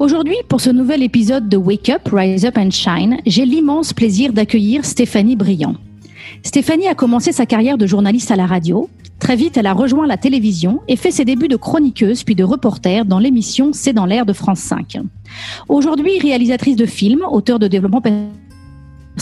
Aujourd'hui, pour ce nouvel épisode de Wake Up, Rise Up and Shine, j'ai l'immense plaisir d'accueillir Stéphanie Briand. Stéphanie a commencé sa carrière de journaliste à la radio. Très vite, elle a rejoint la télévision et fait ses débuts de chroniqueuse puis de reporter dans l'émission C'est dans l'air de France 5. Aujourd'hui, réalisatrice de films, auteure de développement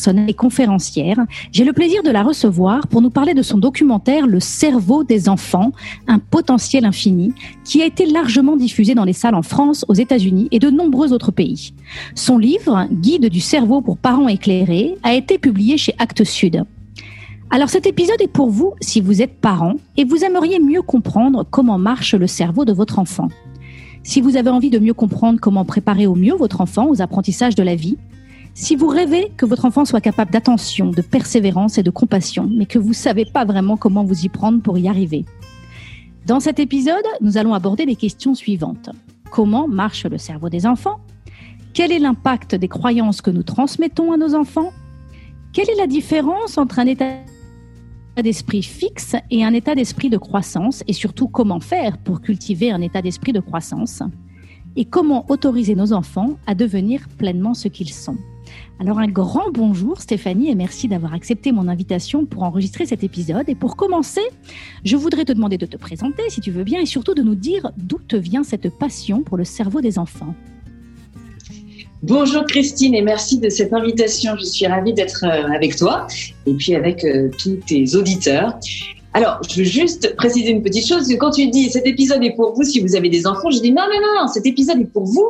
et conférencière. J'ai le plaisir de la recevoir pour nous parler de son documentaire Le cerveau des enfants, un potentiel infini, qui a été largement diffusé dans les salles en France, aux États-Unis et de nombreux autres pays. Son livre, Guide du cerveau pour parents éclairés, a été publié chez Actes Sud. Alors cet épisode est pour vous si vous êtes parent et vous aimeriez mieux comprendre comment marche le cerveau de votre enfant. Si vous avez envie de mieux comprendre comment préparer au mieux votre enfant aux apprentissages de la vie, si vous rêvez que votre enfant soit capable d'attention, de persévérance et de compassion, mais que vous ne savez pas vraiment comment vous y prendre pour y arriver. Dans cet épisode, nous allons aborder les questions suivantes. Comment marche le cerveau des enfants? Quel est l'impact des croyances que nous transmettons à nos enfants? Quelle est la différence entre un état d'esprit fixe et un état d'esprit de croissance? Et surtout comment faire pour cultiver un état d'esprit de croissance? Et comment autoriser nos enfants à devenir pleinement ce qu'ils sont? Alors un grand bonjour Stéphanie et merci d'avoir accepté mon invitation pour enregistrer cet épisode. Et pour commencer, je voudrais te demander de te présenter si tu veux bien et surtout de nous dire d'où te vient cette passion pour le cerveau des enfants. Bonjour Christine et merci de cette invitation. Je suis ravie d'être euh, avec toi et puis avec euh, tous tes auditeurs. Alors, je veux juste préciser une petite chose, quand tu dis cet épisode est pour vous si vous avez des enfants, je dis non, non, non, non, cet épisode est pour vous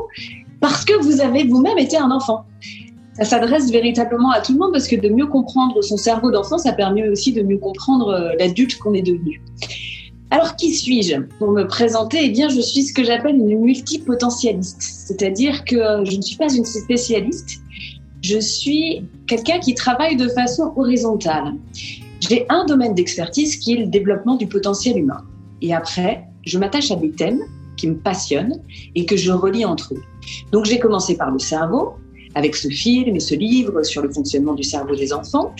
parce que vous avez vous-même été un enfant ça s'adresse véritablement à tout le monde parce que de mieux comprendre son cerveau d'enfant, ça permet aussi de mieux comprendre euh, l'adulte qu'on est devenu. Alors, qui suis-je Pour me présenter, eh bien, je suis ce que j'appelle une multipotentialiste. C'est-à-dire que je ne suis pas une spécialiste, je suis quelqu'un qui travaille de façon horizontale. J'ai un domaine d'expertise qui est le développement du potentiel humain. Et après, je m'attache à des thèmes qui me passionnent et que je relie entre eux. Donc, j'ai commencé par le cerveau, avec ce film et ce livre sur le fonctionnement du cerveau des enfants.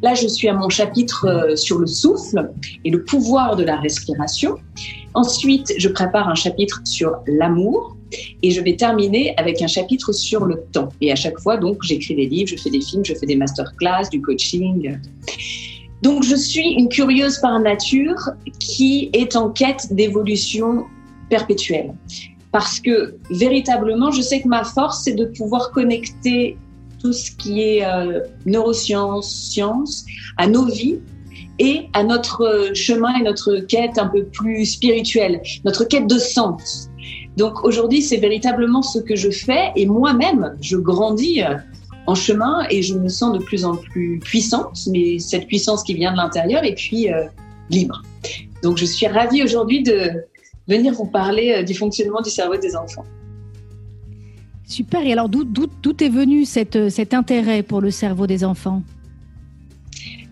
Là, je suis à mon chapitre euh, sur le souffle et le pouvoir de la respiration. Ensuite, je prépare un chapitre sur l'amour et je vais terminer avec un chapitre sur le temps. Et à chaque fois, donc, j'écris des livres, je fais des films, je fais des masterclass, du coaching. Donc, je suis une curieuse par nature qui est en quête d'évolution perpétuelle parce que véritablement, je sais que ma force, c'est de pouvoir connecter tout ce qui est euh, neurosciences, sciences, à nos vies et à notre chemin et notre quête un peu plus spirituelle, notre quête de sens. Donc aujourd'hui, c'est véritablement ce que je fais et moi-même, je grandis euh, en chemin et je me sens de plus en plus puissante, mais cette puissance qui vient de l'intérieur et puis euh, libre. Donc je suis ravie aujourd'hui de, venir vous parler euh, du fonctionnement du cerveau des enfants. Super. Et alors, d'où est venu cette, euh, cet intérêt pour le cerveau des enfants?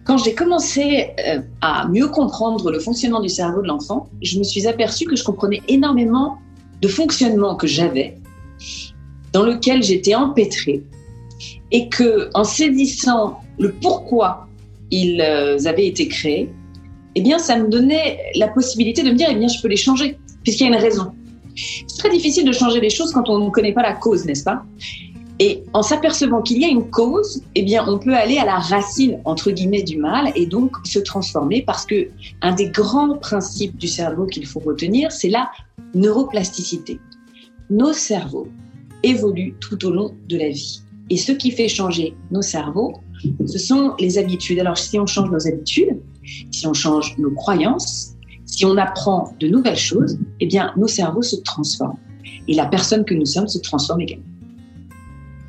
Quand j'ai commencé euh, à mieux comprendre le fonctionnement du cerveau de l'enfant, je me suis aperçue que je comprenais énormément de fonctionnement que j'avais, dans lequel j'étais empêtrée, et que en saisissant le pourquoi ils avaient été créés, eh bien, ça me donnait la possibilité de me dire, eh bien, je peux les changer puisqu'il y a une raison. C'est très difficile de changer les choses quand on ne connaît pas la cause, n'est-ce pas? Et en s'apercevant qu'il y a une cause, eh bien, on peut aller à la racine entre guillemets du mal et donc se transformer parce que un des grands principes du cerveau qu'il faut retenir, c'est la neuroplasticité. Nos cerveaux évoluent tout au long de la vie. Et ce qui fait changer nos cerveaux, ce sont les habitudes. Alors, si on change nos habitudes, si on change nos croyances, si on apprend de nouvelles choses, eh bien, nos cerveaux se transforment. Et la personne que nous sommes se transforme également.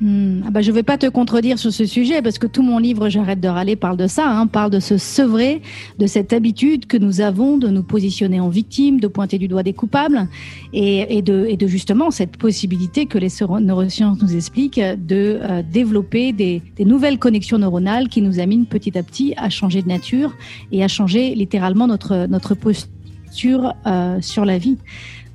Hmm. Ah bah, je ne vais pas te contredire sur ce sujet parce que tout mon livre J'arrête de râler parle de ça, hein, parle de se sevrer de cette habitude que nous avons de nous positionner en victime, de pointer du doigt des coupables et, et, de, et de, justement cette possibilité que les neurosciences nous expliquent de euh, développer des, des, nouvelles connexions neuronales qui nous amènent petit à petit à changer de nature et à changer littéralement notre, notre posture euh, sur la vie.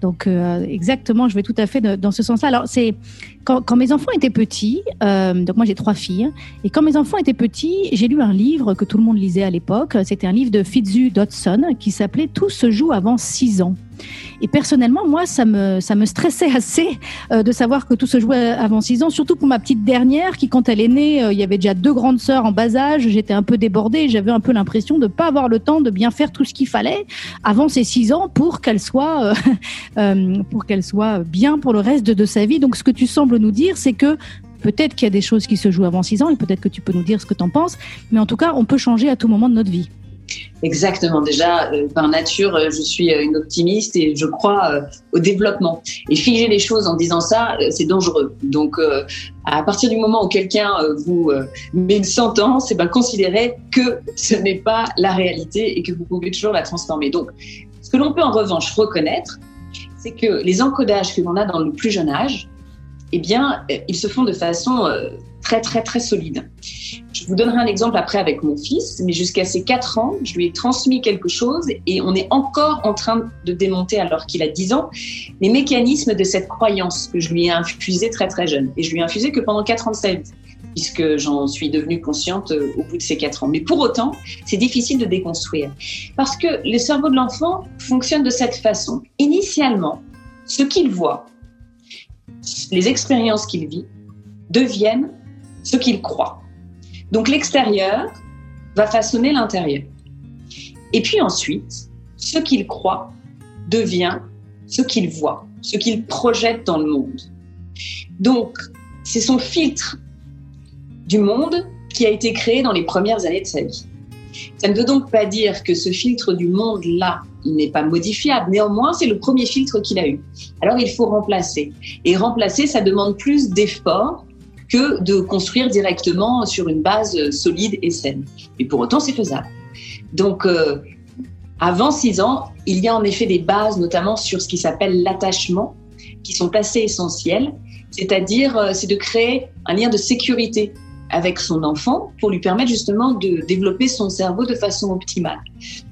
Donc euh, exactement, je vais tout à fait dans ce sens-là. Alors c'est quand, quand, mes enfants étaient petits, euh, donc moi j'ai trois filles, et quand mes enfants étaient petits, j'ai lu un livre que tout le monde lisait à l'époque. C'était un livre de Fitzu Dodson qui s'appelait Tout se joue avant six ans. Et personnellement, moi, ça me, ça me stressait assez euh, de savoir que tout se jouait avant 6 ans, surtout pour ma petite dernière qui, quand elle est née, euh, il y avait déjà deux grandes sœurs en bas âge. J'étais un peu débordée. J'avais un peu l'impression de ne pas avoir le temps de bien faire tout ce qu'il fallait avant ses 6 ans pour qu'elle soit, euh, pour qu'elle soit bien pour le reste de, de sa vie. Donc, ce que tu sembles nous dire, c'est que peut-être qu'il y a des choses qui se jouent avant 6 ans et peut-être que tu peux nous dire ce que tu en penses. Mais en tout cas, on peut changer à tout moment de notre vie. Exactement. Déjà, euh, par nature, euh, je suis euh, une optimiste et je crois au développement. Et figer les choses en disant ça, c'est dangereux. Donc, à partir du moment où quelqu'un vous met une sentence, eh ben, considérez que ce n'est pas la réalité et que vous pouvez toujours la transformer. Donc, ce que l'on peut en revanche reconnaître, c'est que les encodages que l'on a dans le plus jeune âge, eh bien, ils se font de façon très, très, très solide. Je vous donnerai un exemple après avec mon fils, mais jusqu'à ses 4 ans, je lui ai transmis quelque chose et on est encore en train de démonter, alors qu'il a 10 ans, les mécanismes de cette croyance que je lui ai infusée très, très jeune. Et je lui ai infusé que pendant 4 ans de sa vie puisque j'en suis devenue consciente euh, au bout de ces quatre ans. Mais pour autant, c'est difficile de déconstruire. Parce que le cerveau de l'enfant fonctionne de cette façon. Initialement, ce qu'il voit, les expériences qu'il vit, deviennent ce qu'il croit. Donc l'extérieur va façonner l'intérieur. Et puis ensuite, ce qu'il croit devient ce qu'il voit, ce qu'il projette dans le monde. Donc, c'est son filtre du monde qui a été créé dans les premières années de sa vie. Ça ne veut donc pas dire que ce filtre du monde-là, il n'est pas modifiable. Néanmoins, c'est le premier filtre qu'il a eu. Alors, il faut remplacer. Et remplacer, ça demande plus d'efforts que de construire directement sur une base solide et saine. Et pour autant, c'est faisable. Donc, euh, avant six ans, il y a en effet des bases, notamment sur ce qui s'appelle l'attachement, qui sont assez essentielles. C'est-à-dire, euh, c'est de créer un lien de sécurité avec son enfant pour lui permettre justement de développer son cerveau de façon optimale.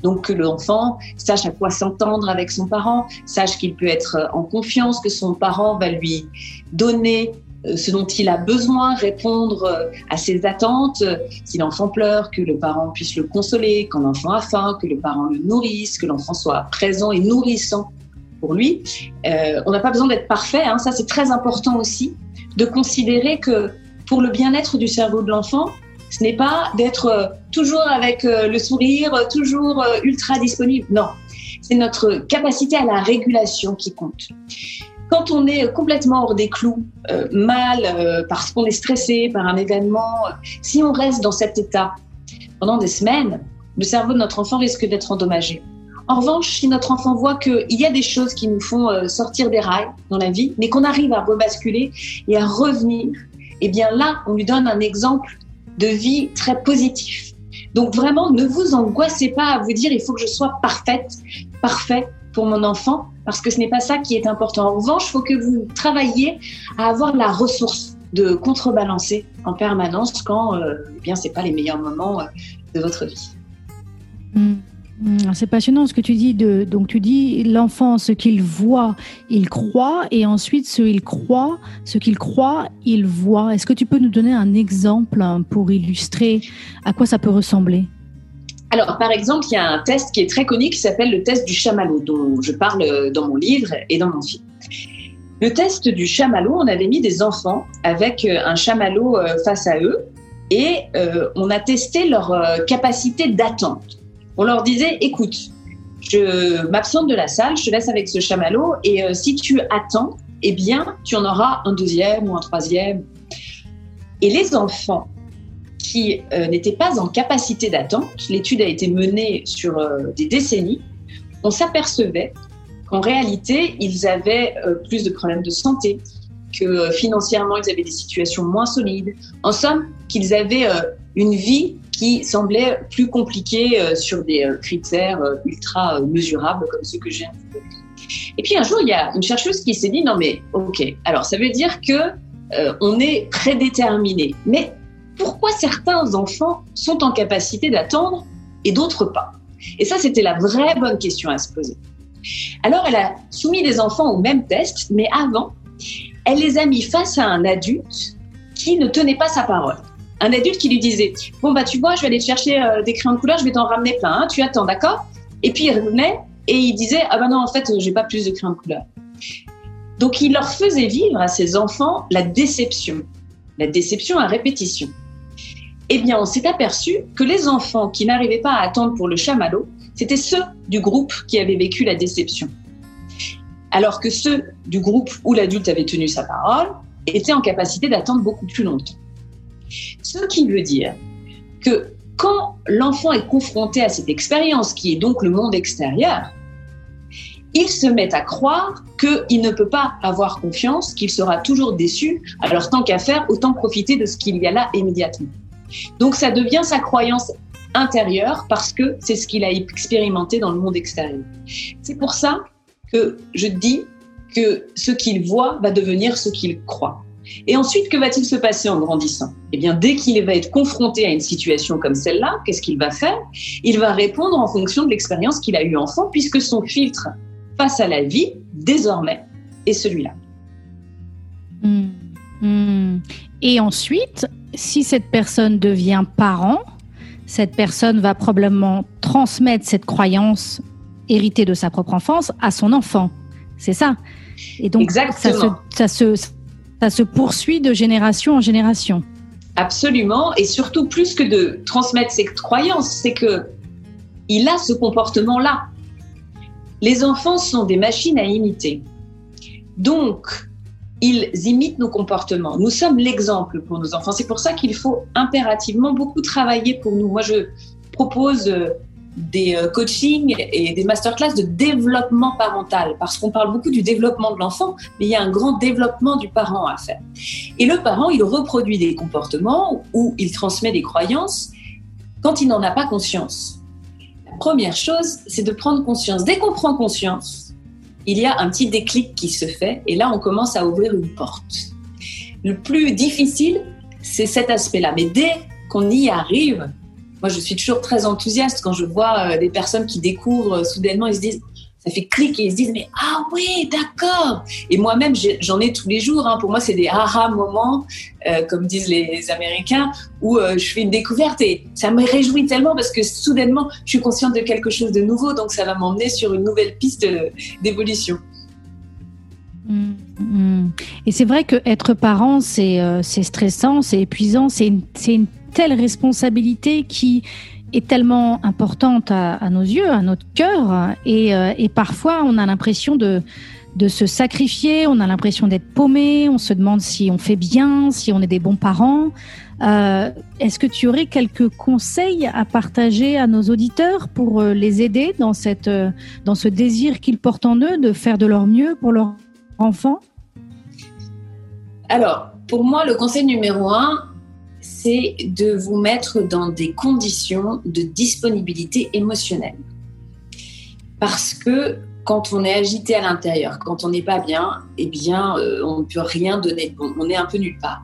Donc que l'enfant sache à quoi s'entendre avec son parent, sache qu'il peut être en confiance, que son parent va lui donner ce dont il a besoin, répondre euh, à ses attentes. Si l'enfant pleure, que le parent puisse le consoler. Quand l'enfant a faim, que le parent le nourrisse, que l'enfant soit présent et nourrissant pour lui. Euh, on n'a pas besoin d'être parfait, hein. ça c'est très important aussi, de considérer que pour le bien-être du cerveau de l'enfant, ce n'est pas d'être toujours avec le sourire, toujours ultra disponible. Non, c'est notre capacité à la régulation qui compte. Quand on est complètement hors des clous, euh, mal, euh, parce qu'on est stressé par un événement, si on reste dans cet état pendant des semaines, le cerveau de notre enfant risque d'être endommagé. En revanche, si notre enfant voit qu'il y a des choses qui nous font euh, sortir des rails dans la vie, mais qu'on arrive à rebasculer et à revenir, eh bien là, on lui donne un exemple de vie très positif. Donc vraiment, ne vous angoissez pas à vous dire il faut que je sois parfaite, parfait pour mon enfant, parce que ce n'est pas ça qui est important. En revanche, il faut que vous travailliez à avoir la ressource de contrebalancer en permanence quand euh, eh bien pas les meilleurs moments euh, de votre vie. Hmm. Hmm. C'est passionnant ce que tu dis. De, donc tu dis l'enfant, ce qu'il voit, il croit, et ensuite ce qu'il croit, ce qu'il croit, il voit. Est-ce que tu peux nous donner un exemple hein, pour illustrer à quoi ça peut ressembler? Alors, par exemple, il y a un test qui est très connu qui s'appelle le test du chamallow, dont je parle dans mon livre et dans mon film. Le test du chamallow, on avait mis des enfants avec euh, un chamallow euh, face à eux et euh, on a testé leur capacité d'attente. On leur disait, écoute, je m'absente de la salle, je te laisse avec ce chamallow et si tu attends, eh bien, tu en auras un deuxième ou un troisième. Et les enfants qui euh, n'étaient pas en capacité d'attente, l'étude a été menée sur euh, des décennies, on s'apercevait qu'en réalité, ils avaient euh, plus de problèmes de santé, que financièrement, ils avaient des situations moins solides. En somme, qu'ils avaient une vie qui semblait plus compliquée sur des critères ultra mesurables comme ceux que j'ai Et puis un jour, il y a une chercheuse qui s'est dit non mais ok, alors ça veut dire que on est prédéterminé. Mais pourquoi certains enfants sont en capacité d'attendre et d'autres pas Et ça, c'était la vraie bonne question à se poser. Alors, elle a soumis les enfants au même test, mais avant, elle les a mis face à un adulte qui ne tenait pas sa parole. Un adulte qui lui disait Bon, bah, tu vois, je vais aller te chercher euh, des crayons de couleur, je vais t'en ramener plein, hein, tu attends, d'accord? Et puis, il revenait et il disait Ah, ben non, en fait, j'ai pas plus de crayons de couleur. Donc, il leur faisait vivre à ces enfants la déception. La déception à répétition eh bien, on s'est aperçu que les enfants qui n'arrivaient pas à attendre pour le chamallow, c'était ceux du groupe qui avaient vécu la déception. Alors que ceux du groupe où l'adulte avait tenu sa parole étaient en capacité d'attendre beaucoup plus longtemps. Ce qui veut dire que quand l'enfant est confronté à cette expérience, qui est donc le monde extérieur, il se met à croire qu'il ne peut pas avoir confiance, qu'il sera toujours déçu. Alors tant qu'à faire, autant profiter de ce qu'il y a là immédiatement. Donc ça devient sa croyance intérieure parce que c'est ce qu'il a expérimenté dans le monde extérieur. C'est pour ça que je dis que ce qu'il voit va devenir ce qu'il croit. Et ensuite, que va-t-il se passer en grandissant? Eh bien, dès qu'il va être confronté à une situation comme celle-là, qu'est-ce qu'il va faire? Il va répondre en fonction de l'expérience qu'il a eue enfant, puisque son filtre face à la vie, désormais, est celui-là. Hmm. Hmm. Et ensuite, si cette personne devient parent, cette personne va probablement transmettre cette croyance héritée de sa propre enfance à son enfant. C'est ça. Et donc, Ça, se, ça se poursuit de génération en génération. Absolument. Et surtout, plus que de transmettre cette croyance, c'est que il a ce comportement-là. Les enfants sont des machines à imiter. Donc, ils imitent nos comportements. Nous sommes l'exemple pour nos enfants. C'est pour ça qu'il faut impérativement beaucoup travailler pour nous. Moi, je propose euh, des euh, coachings et des masterclass de développement parental parce qu'on parle beaucoup du développement de l'enfant, mais il y a un grand développement du parent à faire. Et le parent, il reproduit des comportements ou il transmet des croyances quand il n'en a pas conscience. La première chose, c'est de prendre conscience. Dès qu'on prend conscience, il y a un petit déclic qui se fait et là, on commence à ouvrir une porte. Le plus difficile, c'est cet aspect-là. Mais dès qu'on y arrive, moi, je suis toujours très enthousiaste quand je vois euh, des personnes qui découvrent euh, soudainement, ils se disent, ça fait clic et ils se disent mais ah oui d'accord et moi-même j'en ai tous les jours hein. pour moi c'est des aha moments euh, comme disent les Américains où euh, je fais une découverte et ça me réjouit tellement parce que soudainement je suis consciente de quelque chose de nouveau donc ça va m'emmener sur une nouvelle piste d'évolution. Mmh, mmh. Et c'est vrai que être parent c'est euh, stressant, c'est épuisant, c'est une, une telle responsabilité qui est tellement importante à, nos yeux, à notre cœur, et, euh, parfois on a l'impression de, se sacrifier, on a l'impression d'être paumé, on se demande si on fait bien, si on est des bons parents. Euh, Est-ce que tu aurais quelques conseils à partager à nos auditeurs pour euh, les aider dans, dans ce désir qu'ils portent en eux de faire de leur mieux pour leur enfant? Alors, pour moi, le conseil numéro un, c'est de vous mettre dans des conditions de disponibilité émotionnelle. Parce que quand on est agité à l'intérieur, quand on n'est pas bien, eh bien, euh, on ne peut rien donner On est un peu nulle part.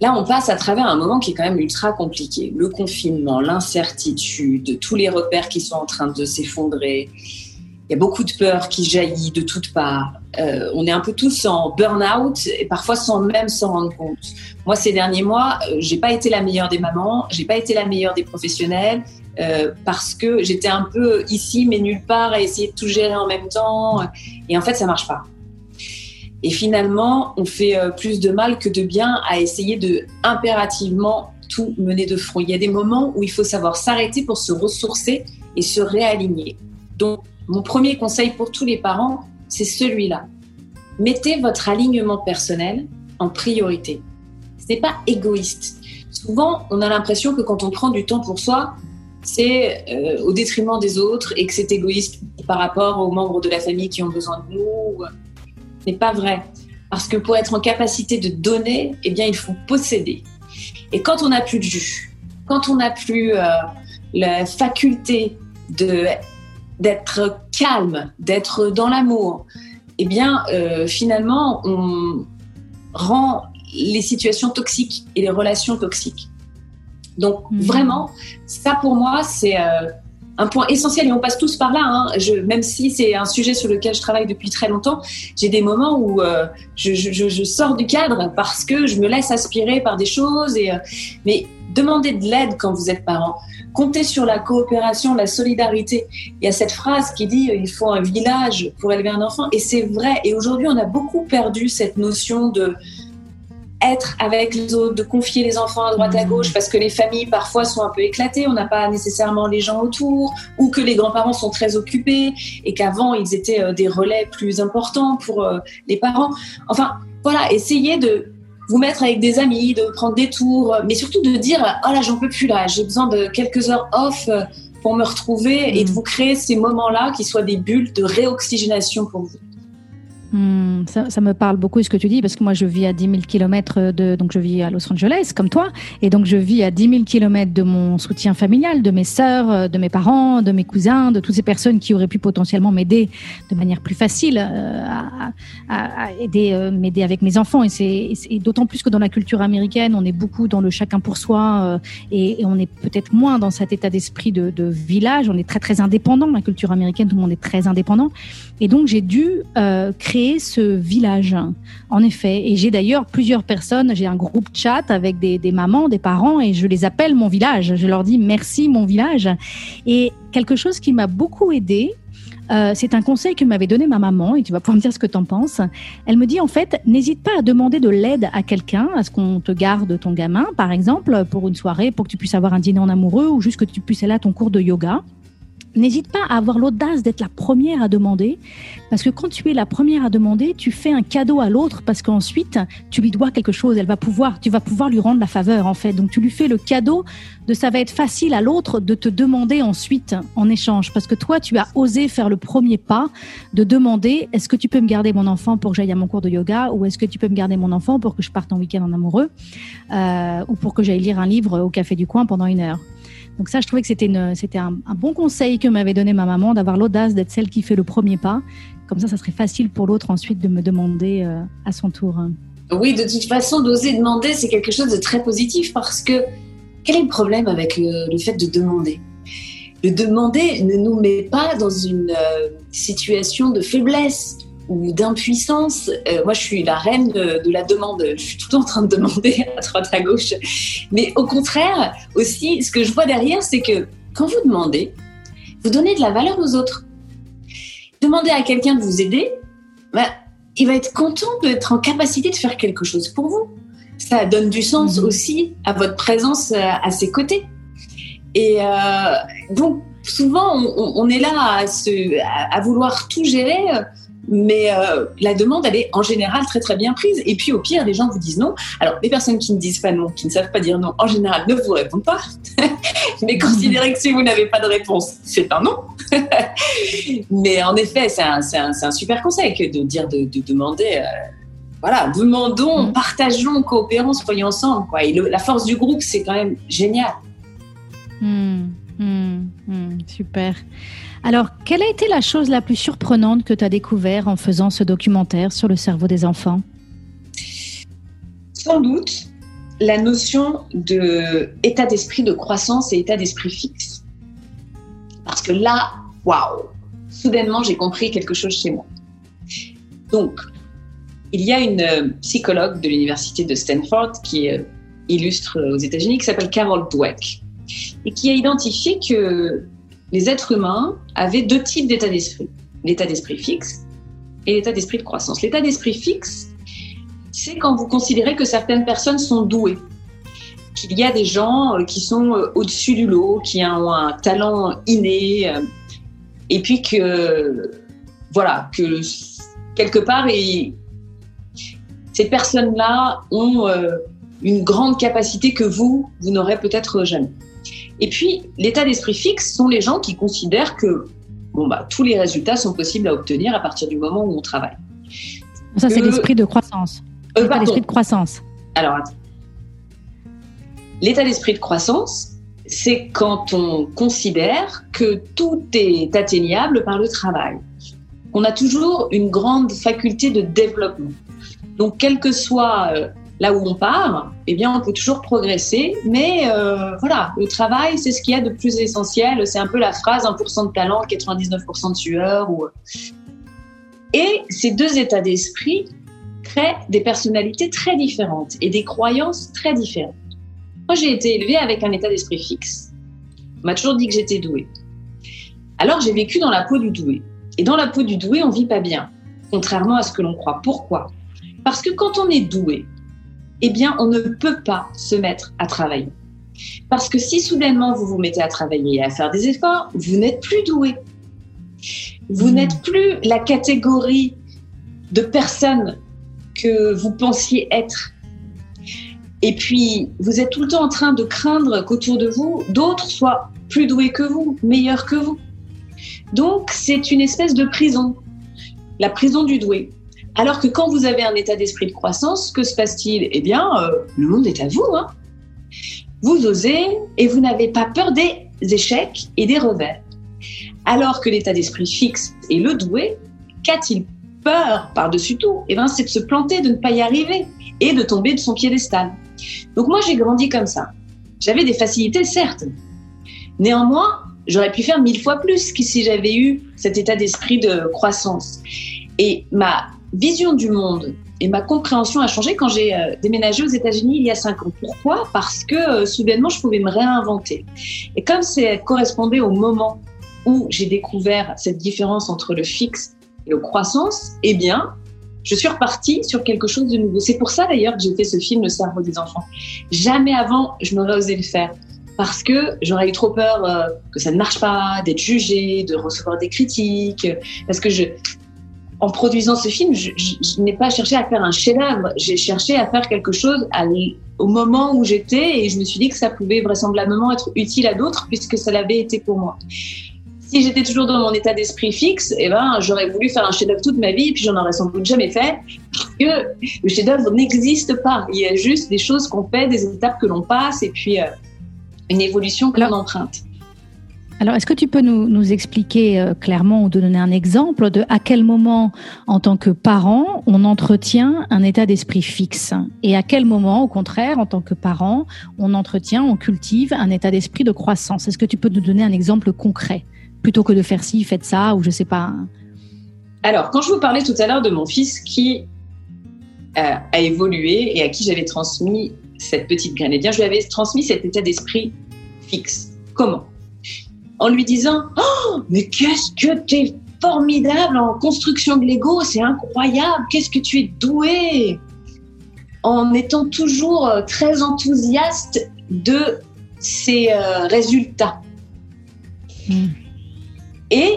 Là, on passe à travers un moment qui est quand même ultra compliqué. Le confinement, l'incertitude, tous les repères qui sont en train de s'effondrer. Il y a beaucoup de peur qui jaillit de toutes parts. Euh, on est un peu tous en burn-out et parfois sans même s'en rendre compte. Moi, ces derniers mois, euh, j'ai pas été la meilleure des mamans, j'ai pas été la meilleure des professionnels euh, parce que j'étais un peu ici mais nulle part à essayer de tout gérer en même temps et en fait, ça marche pas. Et finalement, on fait plus de mal que de bien à essayer de impérativement tout mener de front. Il y a des moments où il faut savoir s'arrêter pour se ressourcer et se réaligner. Donc, mon premier conseil pour tous les parents, c'est celui-là. Mettez votre alignement personnel en priorité. Ce n'est pas égoïste. Souvent, on a l'impression que quand on prend du temps pour soi, c'est euh, au détriment des autres et que c'est égoïste par rapport aux membres de la famille qui ont besoin de nous. Ce n'est pas vrai. Parce que pour être en capacité de donner, eh bien, il faut posséder. Et quand on n'a plus de jus, quand on n'a plus euh, la faculté de d'être calme, d'être dans l'amour, eh bien, euh, finalement, on rend les situations toxiques et les relations toxiques. Donc, mmh. vraiment, ça pour moi, c'est euh, un point essentiel et on passe tous par là. Hein. Je, même si c'est un sujet sur lequel je travaille depuis très longtemps, j'ai des moments où euh, je, je, je, sors du cadre parce que je me laisse aspirer par des choses. Et, mais demandez de l'aide quand vous êtes parent. Comptez sur la coopération, la solidarité. Il y a cette phrase qui dit il faut un village pour élever un enfant. Et c'est vrai. Et aujourd'hui, on a beaucoup perdu cette notion de être avec les autres, de confier les enfants à droite à mmh. gauche, parce que les familles parfois sont un peu éclatées, on n'a pas nécessairement les gens autour, ou que les grands-parents sont très occupés, et qu'avant ils étaient euh, des relais plus importants pour euh, les parents. Enfin, voilà, essayez de vous mettre avec des amis, de prendre des tours, mais surtout de dire oh là j'en peux plus là, j'ai besoin de quelques heures off euh, pour me retrouver et de mmh. vous créer ces moments-là qui soient des bulles de réoxygénation pour vous. Hmm, ça, ça, me parle beaucoup ce que tu dis parce que moi je vis à 10 000 kilomètres de donc je vis à Los Angeles comme toi et donc je vis à 10 000 kilomètres de mon soutien familial, de mes sœurs, euh, de mes parents, de mes cousins, de toutes ces personnes qui auraient pu potentiellement m'aider de manière plus facile euh, à, à, à, aider euh, m'aider avec mes enfants. Et c'est d'autant plus que dans la culture américaine on est beaucoup dans le chacun pour soi et, et, on est peut-être moins dans cet état d'esprit de, de, village, on est très très indépendant. La culture américaine tout le monde est très indépendant et donc j'ai dû créer ce village, en effet. Et j'ai d'ailleurs plusieurs personnes, j'ai un groupe chat avec des, des, mamans, des parents, et je les appelle mon village. Je leur dis merci mon village. Et quelque chose qui m'a beaucoup aidé, euh, c'est un conseil que m'avait donné ma maman, et tu vas pouvoir me dire ce que tu en penses. Elle me dit en fait, n'hésite pas à demander de l'aide à quelqu'un, à ce qu'on te garde ton gamin, par exemple, pour une soirée, pour que tu puisses avoir un dîner en amoureux, ou juste que tu puisses aller à ton cours de yoga. N'hésite pas à avoir l'audace d'être la première à demander, parce que quand tu es la première à demander, tu fais un cadeau à l'autre, parce qu'ensuite tu lui dois quelque chose. Elle va pouvoir, tu vas pouvoir lui rendre la faveur en fait. Donc tu lui fais le cadeau de ça va être facile à l'autre de te demander ensuite en échange, parce que toi tu as osé faire le premier pas de demander est-ce que tu peux me garder mon enfant pour que j'aille à mon cours de yoga, ou est-ce que tu peux me garder mon enfant pour que je parte en week-end en amoureux, euh, ou pour que j'aille lire un livre au café du coin pendant une heure? Donc ça, je trouvais que c'était, un, bon conseil que m'avait donné ma maman, d'avoir l'audace d'être celle qui fait le premier pas. Comme ça, ça serait facile pour l'autre ensuite de me demander euh, à son tour. Oui, de toute façon, d'oser demander, c'est quelque chose de très positif parce que quel est le problème avec le, le fait de demander? Le demander ne nous met pas dans une euh, situation de faiblesse ou d'impuissance. Euh, moi, je suis la reine de, de, la demande. Je suis tout le temps en train de demander à droite, à gauche. Mais au contraire, aussi, ce que je vois derrière, c'est que quand vous demandez, vous donnez de la valeur aux autres. Demandez à quelqu'un de vous aider, bah, il va être content d'être en capacité de faire quelque chose pour vous. Ça donne du sens mmh. aussi à votre présence euh, à ses côtés. Et euh, donc, souvent, on, on, est là à, se, à, à vouloir tout gérer mais euh, la demande, elle est en général très très bien prise. Et puis au pire, les gens vous disent non. Alors les personnes qui ne disent pas non, qui ne savent pas dire non, en général ne vous répondent pas. mais considérez que si vous n'avez pas de réponse, c'est un non. mais en effet, c'est un, un, un, super conseil que de dire de, de demander. Euh, voilà, demandons, mm. partageons, coopérons, soyons ensemble. Quoi. Et le, la force du groupe, c'est quand même génial. Mmh, mmh, super. Alors, quelle a été la chose la plus surprenante que tu as découvert en faisant ce documentaire sur le cerveau des enfants? Sans doute la notion de d'esprit de croissance et état d'esprit fixe. Parce que là, waouh, soudainement, j'ai compris quelque chose chez moi. Donc, il y a une psychologue de l'université de Stanford qui euh, illustre aux États-Unis qui s'appelle Carol Dweck et qui a identifié que les êtres humains avaient deux types d'état d'esprit. L'état d'esprit fixe et l'état d'esprit de croissance. L'état d'esprit fixe, c'est quand vous considérez que certaines personnes sont douées, qu'il y a des gens euh, qui sont euh, au-dessus du lot, qui ont un talent inné, euh, et puis que, voilà, que quelque part, ces personnes-là ont une grande capacité que vous, vous n'aurez peut-être jamais. Et puis, l'état d'esprit fixe sont les gens qui considèrent que bon, bah, tous les résultats sont possibles à obtenir à partir du moment où on travaille. Ça, c'est l'esprit de croissance. Euh, l'état d'esprit de croissance. Alors, attends. L'état d'esprit de croissance, c'est quand on considère que tout est atteignable par le travail. On a toujours une grande faculté de développement. Donc, quel que soit euh, là où on part, eh bien, on peut toujours progresser. Mais euh, voilà, le travail, c'est ce qu'il y a de plus essentiel. C'est un peu la phrase 1% de talent, 99% de sueur. Ou... Et ces deux états d'esprit créent des personnalités très différentes et des croyances très différentes. Moi, j'ai été élevée avec un état d'esprit fixe. On m'a toujours dit que j'étais douée. Alors, j'ai vécu dans la peau du doué. Et dans la peau du doué, on vit pas bien, contrairement à ce que l'on croit. Pourquoi? Parce que quand on est doué, eh bien, on ne peut pas se mettre à travailler. Parce que si soudainement vous vous mettez à travailler et à faire des efforts, vous n'êtes plus doué. Vous hmm. n'êtes plus la catégorie de personnes que vous pensiez être. Et puis, vous êtes tout le temps en train de craindre qu'autour de vous, d'autres soient plus doués que vous, meilleurs que vous. Donc, c'est une espèce de prison, la prison du doué. Alors que quand vous avez un état d'esprit de croissance, que se passe-t-il? Eh bien, euh, le monde est à vous. Hein vous osez et vous n'avez pas peur des échecs et des revers. Alors que l'état d'esprit fixe et le doué, qu'a-t-il peur par-dessus tout? Eh bien, c'est de se planter, de ne pas y arriver et de tomber de son piédestal. Donc moi, j'ai grandi comme ça. J'avais des facilités, certes. Néanmoins, j'aurais pu faire mille fois plus si j'avais eu cet état d'esprit de croissance. Et ma vision du monde et ma compréhension a changé quand j'ai euh, déménagé aux États-Unis il y a cinq ans. Pourquoi? Parce que euh, soudainement, je pouvais me réinventer. Et comme ça correspondait au moment où j'ai découvert cette différence entre le fixe et le croissance, eh bien, je suis repartie sur quelque chose de nouveau. C'est pour ça d'ailleurs que j'ai fait ce film Le cerveau des enfants. Jamais avant je n'aurais osé le faire parce que j'aurais eu trop peur euh, que ça ne marche pas, d'être jugée, de recevoir des critiques, parce que je, en produisant ce film, je, n'ai pas cherché à faire un chef-d'œuvre, j'ai cherché à faire quelque chose au moment où j'étais et je me suis dit que ça pouvait vraisemblablement être utile à d'autres puisque ça l'avait été pour moi si j'étais toujours dans mon état d'esprit fixe, eh ben, j'aurais voulu faire un chef-d'œuvre toute ma vie, et puis j'en aurais sans doute jamais fait, parce que le chef-d'œuvre n'existe pas. Il y a juste des choses qu'on fait, des étapes que l'on passe, et puis euh, une évolution que l'on emprunte. Alors, est-ce que tu peux nous, expliquer euh, clairement ou donner un exemple de à quel moment, en tant que parent, on entretient un état d'esprit fixe et à quel moment, au contraire, en tant que parent, on entretient, on cultive un état d'esprit de croissance? Est-ce que tu peux nous donner un exemple concret? Plutôt que de faire ci, faites ça, ou je sais pas. Alors, quand je vous parlais tout à l'heure de mon fils qui euh, a évolué et à qui j'avais transmis cette petite graine, eh bien, je lui avais transmis cet état d'esprit fixe. Comment? En lui disant Oh, mais qu'est-ce que tu es formidable en construction de Lego, c'est incroyable, qu'est-ce que tu es doué En étant toujours euh, très enthousiaste de ses euh, résultats. Hmm. Et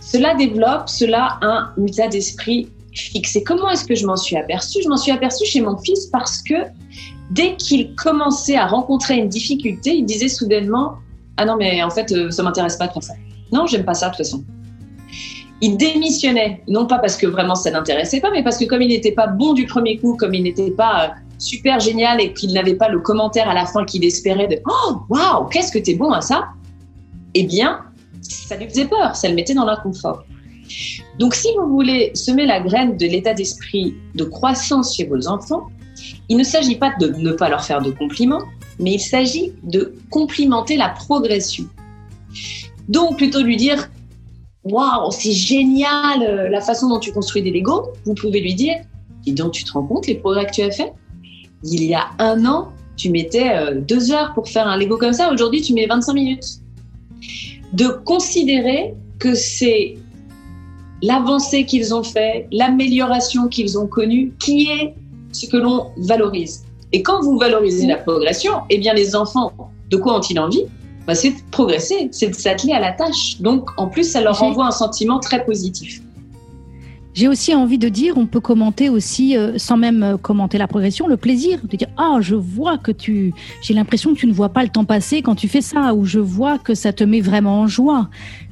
cela développe, cela un état d'esprit fixé. Comment est-ce que je m'en suis aperçue? Je m'en suis aperçue chez mon fils parce que dès qu'il commençait à rencontrer une difficulté, il disait soudainement Ah non, mais en fait, euh, ça m'intéresse pas de faire ça. Non, j'aime pas ça de toute façon. Il démissionnait, non pas parce que vraiment ça n'intéressait pas, mais parce que comme il n'était pas bon du premier coup, comme il n'était pas euh, super génial et qu'il n'avait pas le commentaire à la fin qu'il espérait de Oh, waouh, qu'est-ce que tu es bon à ça? Eh bien, ça lui faisait peur, ça le mettait dans l'inconfort. Donc si vous voulez semer la graine de l'état d'esprit de croissance chez vos enfants, il ne s'agit pas de ne pas leur faire de compliments, mais il s'agit de complimenter la progression. Donc plutôt lui dire Waouh, c'est génial euh, la façon dont tu construis des Legos, vous pouvez lui dire Dis donc, tu te rends compte les progrès que tu as fait Il y a un an, tu mettais euh, deux heures pour faire un Lego comme ça, aujourd'hui tu mets 25 minutes de considérer que c'est l'avancée qu'ils ont fait, l'amélioration qu'ils ont connue, qui est ce que l'on valorise. Et quand vous valorisez la progression, eh bien les enfants, de quoi ont-ils envie? Bah, C'est de progresser, c'est de s'atteler à la tâche. Donc en plus, ça leur renvoie un sentiment très positif. J'ai aussi envie de dire, on peut commenter aussi, euh, sans même euh, commenter la progression, le plaisir. De dire, ah, je vois que tu, j'ai l'impression que tu ne vois pas le temps passer quand tu fais ça, ou je vois que ça te met vraiment en joie.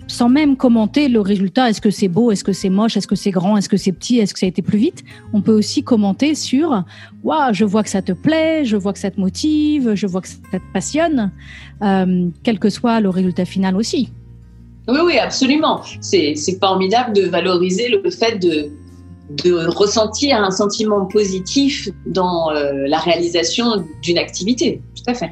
Sans même commenter le résultat. Est-ce que c'est beau? Est-ce que c'est moche? Est-ce que c'est grand? Est-ce que c'est petit? Est-ce que ça a été plus vite? On peut aussi commenter sur Waouh, je vois que ça te plaît, je vois que ça te motive, je vois que ça te passionne, euh, quel que soit le résultat final aussi. Oui, oui, absolument. C'est formidable de valoriser le fait de, de ressentir un sentiment positif dans euh, la réalisation d'une activité. Tout à fait.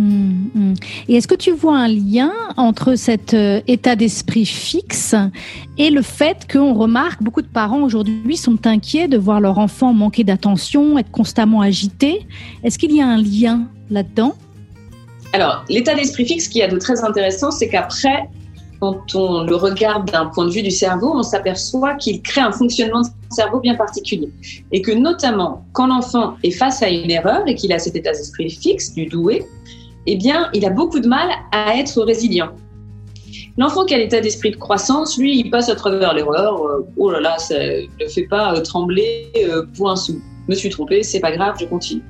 Hum, hum. Et est-ce que tu vois un lien entre cet euh, état d'esprit fixe et le fait qu'on remarque beaucoup de parents aujourd'hui sont inquiets de voir leur enfant manquer d'attention, être constamment agité? Est-ce qu'il y a un lien là-dedans? Alors, l'état d'esprit fixe, ce qui y a de très intéressant, c'est qu'après, quand on le regarde d'un point de vue du cerveau, on s'aperçoit qu'il crée un fonctionnement de cerveau bien particulier. Et que notamment, quand l'enfant est face à une erreur et qu'il a cet état d'esprit fixe, du doué, eh bien, il a beaucoup de mal à être résilient. L'enfant qui a l'état d'esprit de croissance, lui, il passe à travers l'erreur. Euh, oh là là, ça ne fait pas euh, trembler euh, pour un sou. Me suis trompé, c'est pas grave, je continue.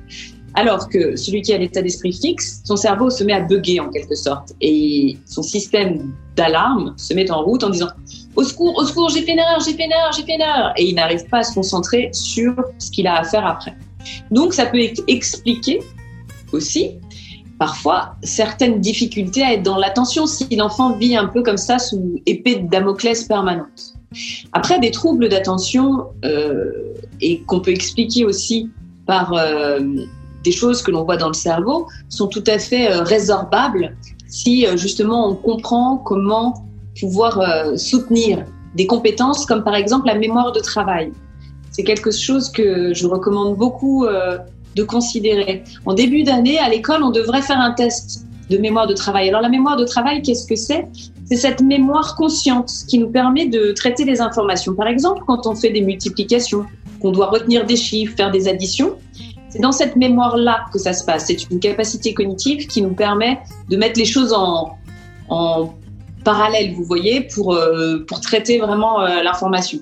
Alors que celui qui a l'état d'esprit fixe, son cerveau se met à bugger en quelque sorte et son système d'alarme se met en route en disant au secours, au secours, j'ai fait une erreur, j'ai fait une erreur, j'ai fait une erreur et il n'arrive pas à se concentrer sur ce qu'il a à faire après. Donc ça peut expliquer aussi parfois certaines difficultés à être dans l'attention si l'enfant vit un peu comme ça sous épée de Damoclès permanente. Après, des troubles d'attention euh, et qu'on peut expliquer aussi par euh, des choses que l'on voit dans le cerveau sont tout à fait euh, résorbables si justement on comprend comment pouvoir soutenir des compétences comme par exemple la mémoire de travail. C'est quelque chose que je recommande beaucoup de considérer. En début d'année, à l'école, on devrait faire un test de mémoire de travail. Alors la mémoire de travail, qu'est-ce que c'est? C'est cette mémoire consciente qui nous permet de traiter les informations. Par exemple, quand on fait des multiplications, qu'on doit retenir des chiffres, faire des additions, c'est dans cette mémoire-là que ça se passe. C'est une capacité cognitive qui nous permet de mettre les choses en, en parallèle, vous voyez, pour, euh, pour traiter vraiment euh, l'information.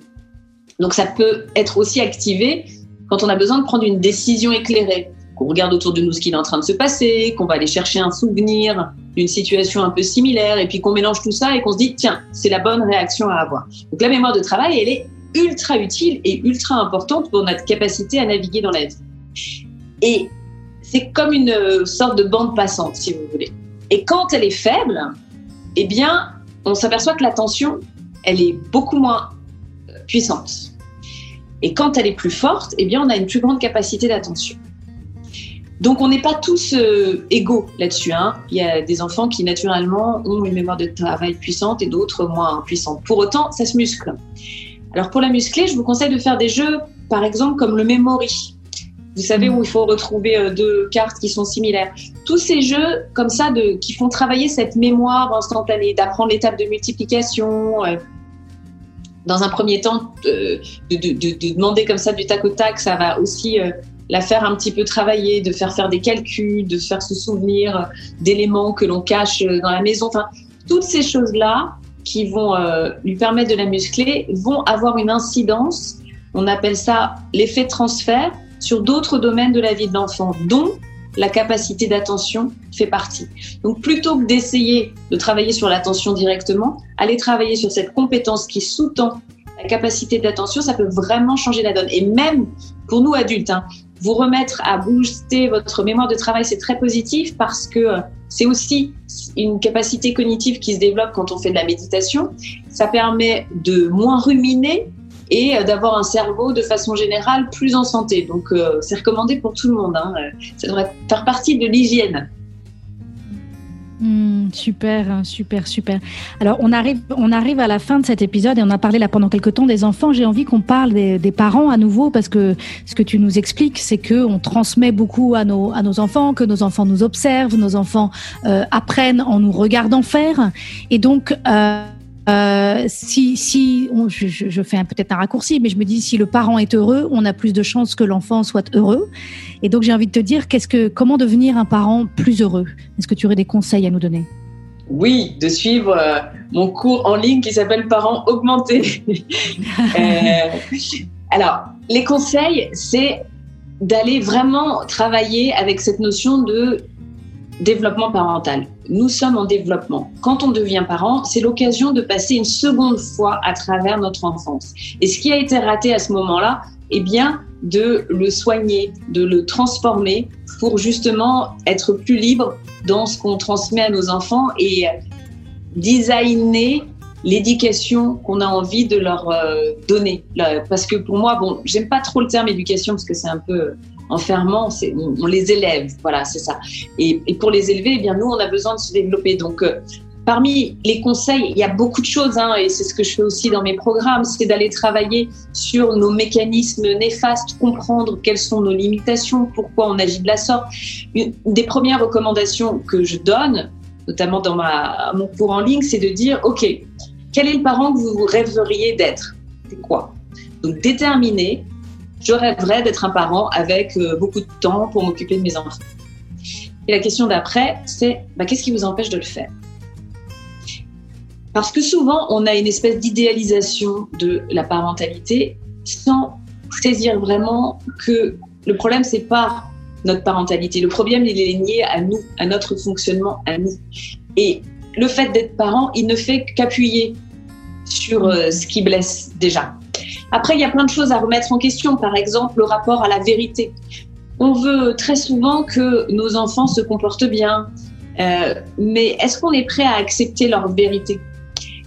Donc ça peut être aussi activé quand on a besoin de prendre une décision éclairée, qu'on regarde autour de nous ce qui est en train de se passer, qu'on va aller chercher un souvenir d'une situation un peu similaire, et puis qu'on mélange tout ça et qu'on se dit, tiens, c'est la bonne réaction à avoir. Donc la mémoire de travail, elle est ultra utile et ultra importante pour notre capacité à naviguer dans la vie. Et c'est comme une sorte de bande passante, si vous voulez. Et quand elle est faible, eh bien, on s'aperçoit que la tension, elle est beaucoup moins puissante. Et quand elle est plus forte, eh bien, on a une plus grande capacité d'attention. Donc, on n'est pas tous euh, égaux là-dessus. Hein. Il y a des enfants qui, naturellement, ont une mémoire de travail puissante et d'autres moins puissante. Pour autant, ça se muscle. Alors, pour la muscler, je vous conseille de faire des jeux, par exemple, comme le memory. Vous savez où il faut retrouver euh, deux cartes qui sont similaires. Tous ces jeux comme ça de, qui font travailler cette mémoire instantanée, d'apprendre l'étape de multiplication. Euh, dans un premier temps, de, de, demander comme ça du tac au tac, ça va aussi euh, la faire un petit peu travailler, de faire faire des calculs, de faire se souvenir d'éléments que l'on cache dans la maison. Enfin, toutes ces choses-là qui vont lui permettre de la muscler vont avoir une incidence. On appelle ça l'effet transfert sur d'autres domaines de la vie de l'enfant, dont la capacité d'attention fait partie. Donc plutôt que d'essayer de travailler sur l'attention directement, aller travailler sur cette compétence qui sous-tend la capacité d'attention, ça peut vraiment changer la donne. Et même pour nous adultes, hein, vous remettre à booster votre mémoire de travail, c'est très positif parce que euh, c'est aussi une capacité cognitive qui se développe quand on fait de la méditation. Ça permet de moins ruminer, et euh, d'avoir un cerveau de façon générale plus en santé. Donc euh, c'est recommandé pour tout le monde. Hein. Ça devrait faire partie de l'hygiène. Hmm, super, hein, super, super. Alors, on arrive, on arrive à la fin de cet épisode et on a parlé là pendant quelques temps des enfants. J'ai envie qu'on parle des, parents à nouveau parce que ce que tu nous expliques, c'est que on transmet beaucoup à nos, à nos enfants, que nos enfants nous observent, nos enfants euh, apprennent en nous regardant faire. Et donc, euh, si, si je, fais peut-être un raccourci, mais je me dis si le parent est heureux, on a plus de chances que l'enfant soit heureux. Et donc j'ai envie de te dire, qu'est-ce que, comment devenir un parent plus heureux? Est-ce que tu aurais des conseils à nous donner? Oui, de suivre euh, mon cours en ligne qui s'appelle Parents augmentés. Euh, alors, les conseils, c'est d'aller vraiment travailler avec cette notion de développement parental. Nous sommes en développement. Quand on devient parent, c'est l'occasion de passer une seconde fois à travers notre enfance. Et ce qui a été raté à ce moment-là, eh bien, de le soigner, de le transformer pour justement être plus libre dans ce qu'on transmet à nos enfants et designer l'éducation qu'on a envie de leur euh, donner. Parce que pour moi, bon, j'aime pas trop le terme éducation parce que c'est un peu enfermant, c'est, on, les élève, voilà, c'est ça. Et, pour les élever, eh bien nous, on a besoin de se développer. Donc, euh, parmi les conseils, il y a beaucoup de choses, hein, et c'est ce que je fais aussi dans mes programmes, c'est d'aller travailler sur nos mécanismes néfastes, comprendre quelles sont nos limitations, pourquoi on agit de la sorte. Une des premières recommandations que je donne, notamment dans mon cours en ligne, c'est de dire, OK, quel est le parent que vous rêveriez d'être? C'est quoi? Donc, déterminer je rêverais d'être un parent avec euh, beaucoup de temps pour m'occuper de mes enfants. Et la question d'après, c'est bah, qu'est-ce qui vous empêche de le faire? Parce que souvent, on a une espèce d'idéalisation de la parentalité sans saisir vraiment que le problème, c'est pas notre parentalité. Le problème, il est lié à nous, à notre fonctionnement, à nous. Et le fait d'être parent, il ne fait qu'appuyer sur euh, ce qui blesse déjà. Après, il y a plein de choses à remettre en question. Par exemple, le rapport à la vérité. On veut très souvent que nos enfants se comportent bien, euh, mais est-ce qu'on est prêt à accepter leur vérité?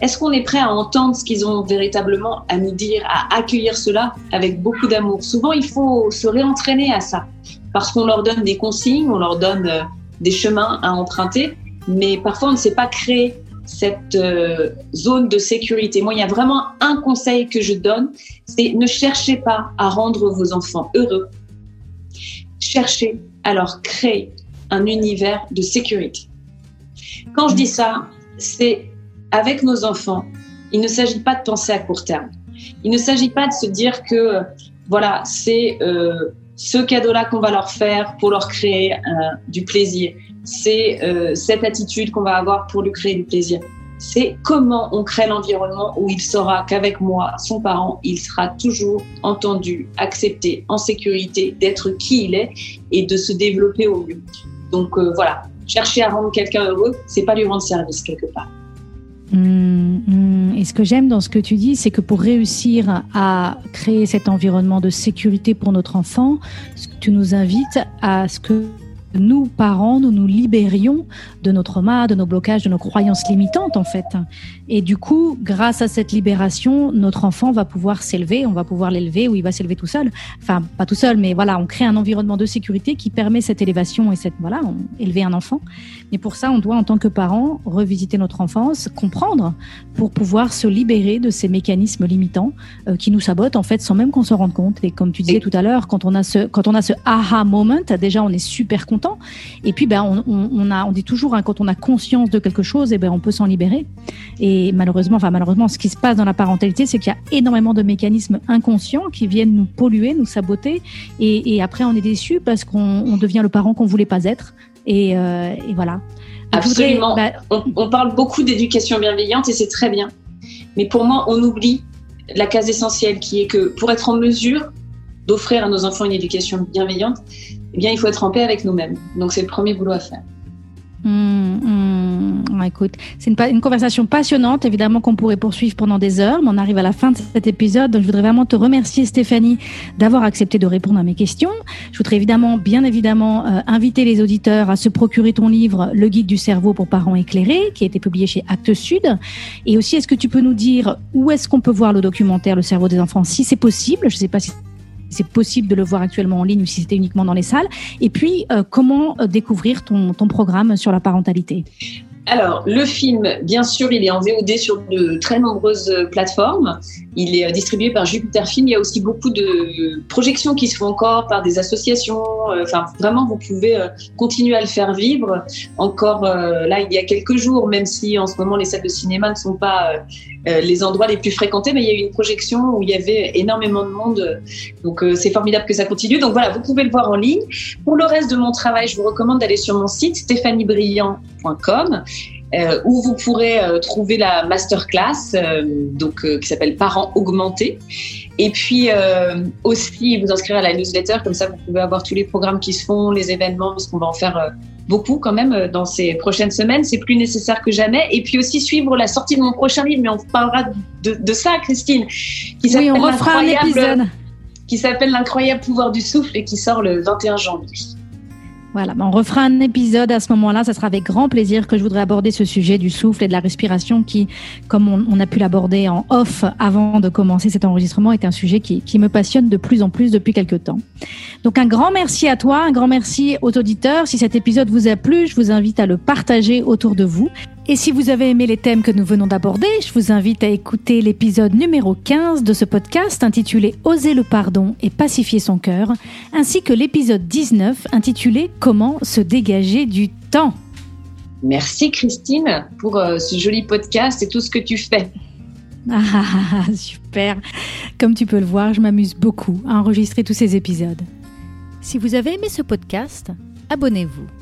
Est-ce qu'on est prêt à entendre ce qu'ils ont véritablement à nous dire, à accueillir cela avec beaucoup d'amour? Souvent, il faut se réentraîner à ça, parce qu'on leur donne des consignes, on leur donne euh, des chemins à emprunter, mais parfois on ne sait pas créer cette euh, zone de sécurité. Moi, il y a vraiment un conseil que je donne, c'est ne cherchez pas à rendre vos enfants heureux. Cherchez à créer un univers de sécurité. Quand je dis ça, c'est avec nos enfants, il ne s'agit pas de penser à court terme. Il ne s'agit pas de se dire que voilà, c'est euh, ce cadeau-là qu'on va leur faire pour leur créer euh, du plaisir c'est euh, cette attitude qu'on va avoir pour lui créer du plaisir. C'est comment on crée l'environnement où il saura qu'avec moi, son parent, il sera toujours entendu, accepté, en sécurité, d'être qui il est et de se développer au mieux. Donc euh, voilà, chercher à rendre quelqu'un heureux, c'est pas lui rendre service quelque part. Mmh, mmh. Et ce que j'aime dans ce que tu dis, c'est que pour réussir à créer cet environnement de sécurité pour notre enfant, tu nous invites à ce que nous, parents, nous nous libérions de nos traumas, de nos blocages, de nos croyances limitantes, en fait. Et du coup, grâce à cette libération, notre enfant va pouvoir s'élever, on va pouvoir l'élever ou il va s'élever tout seul. Enfin, pas tout seul, mais voilà, on crée un environnement de sécurité qui permet cette élévation et cette, voilà, on, élever un enfant. Mais pour ça, on doit, en tant que parents, revisiter notre enfance, comprendre pour pouvoir se libérer de ces mécanismes limitants euh, qui nous sabotent, en fait, sans même qu'on se rende compte. Et comme tu disais tout à l'heure, quand on a ce, quand on a ce aha moment, déjà, on est super content et puis, ben, on, on, a, on dit toujours, hein, quand on a conscience de quelque chose, et eh ben, on peut s'en libérer. Et malheureusement, enfin, malheureusement, ce qui se passe dans la parentalité, c'est qu'il y a énormément de mécanismes inconscients qui viennent nous polluer, nous saboter. Et, et après, on est déçu parce qu'on devient le parent qu'on voulait pas être. Et, euh, et voilà. Absolument. Bah, on, on parle beaucoup d'éducation bienveillante et c'est très bien. Mais pour moi, on oublie la case essentielle qui est que pour être en mesure d'offrir à nos enfants une éducation bienveillante, eh bien, il faut être en paix avec nous-mêmes. Donc, c'est le premier boulot à faire. Mmh, mmh. écoute, c'est une, une, conversation passionnante, évidemment qu'on pourrait poursuivre pendant des heures, mais on arrive à la fin de cet épisode, donc je voudrais vraiment te remercier Stéphanie d'avoir accepté de répondre à mes questions. Je voudrais évidemment, bien évidemment, euh, inviter les auditeurs à se procurer ton livre Le guide du cerveau pour parents éclairés, qui a été publié chez Actes Sud. Et aussi, est-ce que tu peux nous dire où est-ce qu'on peut voir le documentaire Le cerveau des enfants, si c'est possible? Je ne sais pas si c'est possible de le voir actuellement en ligne ou si c'était uniquement dans les salles. Et puis, euh, comment euh, découvrir ton, ton programme sur la parentalité? Alors, le film, bien sûr, il est en VOD sur de très nombreuses plateformes. Il est distribué par Jupiter Film. Il y a aussi beaucoup de projections qui se font encore par des associations. Enfin, vraiment, vous pouvez continuer à le faire vivre. Encore là, il y a quelques jours, même si en ce moment les salles de cinéma ne sont pas euh, les endroits les plus fréquentés, mais il y a eu une projection où il y avait énormément de monde. Donc euh, c'est formidable que ça continue. Donc voilà, vous pouvez le voir en ligne. Pour le reste de mon travail, je vous recommande d'aller sur mon site stéphaniebrillant.com. Euh, où vous pourrez trouver la masterclass donc qui s'appelle Parents augmentés et puis aussi vous inscrire à la newsletter comme ça vous pouvez avoir tous les programmes qui se font les événements parce qu'on va en faire beaucoup quand même dans ces prochaines semaines. C'est plus nécessaire que jamais. Et puis aussi suivre la sortie de mon prochain livre, mais on parlera de, ça, Christine. Qui oui, on refera un épisode. Qui s'appelle L'incroyable pouvoir du souffle et qui sort le 21 janvier. Voilà, on refera un épisode à ce moment-là. Ça sera avec grand plaisir que je voudrais aborder ce sujet du souffle et de la respiration qui, comme on, a pu l'aborder en off avant de commencer cet enregistrement, est un sujet qui, qui, me passionne de plus en plus depuis quelques temps. Donc un grand merci à toi, un grand merci aux auditeurs. Si cet épisode vous a plu, je vous invite à le partager autour de vous. Et si vous avez aimé les thèmes que nous venons d'aborder, je vous invite à écouter l'épisode numéro 15 de ce podcast intitulé Oser le pardon et pacifier son cœur, ainsi que l'épisode 19 intitulé Comment se dégager du temps. Merci Christine pour euh, ce joli podcast et tout ce que tu fais. Ah, ah, ah, ah, super. Comme tu peux le voir, je m'amuse beaucoup à enregistrer tous ces épisodes. Si vous avez aimé ce podcast, abonnez-vous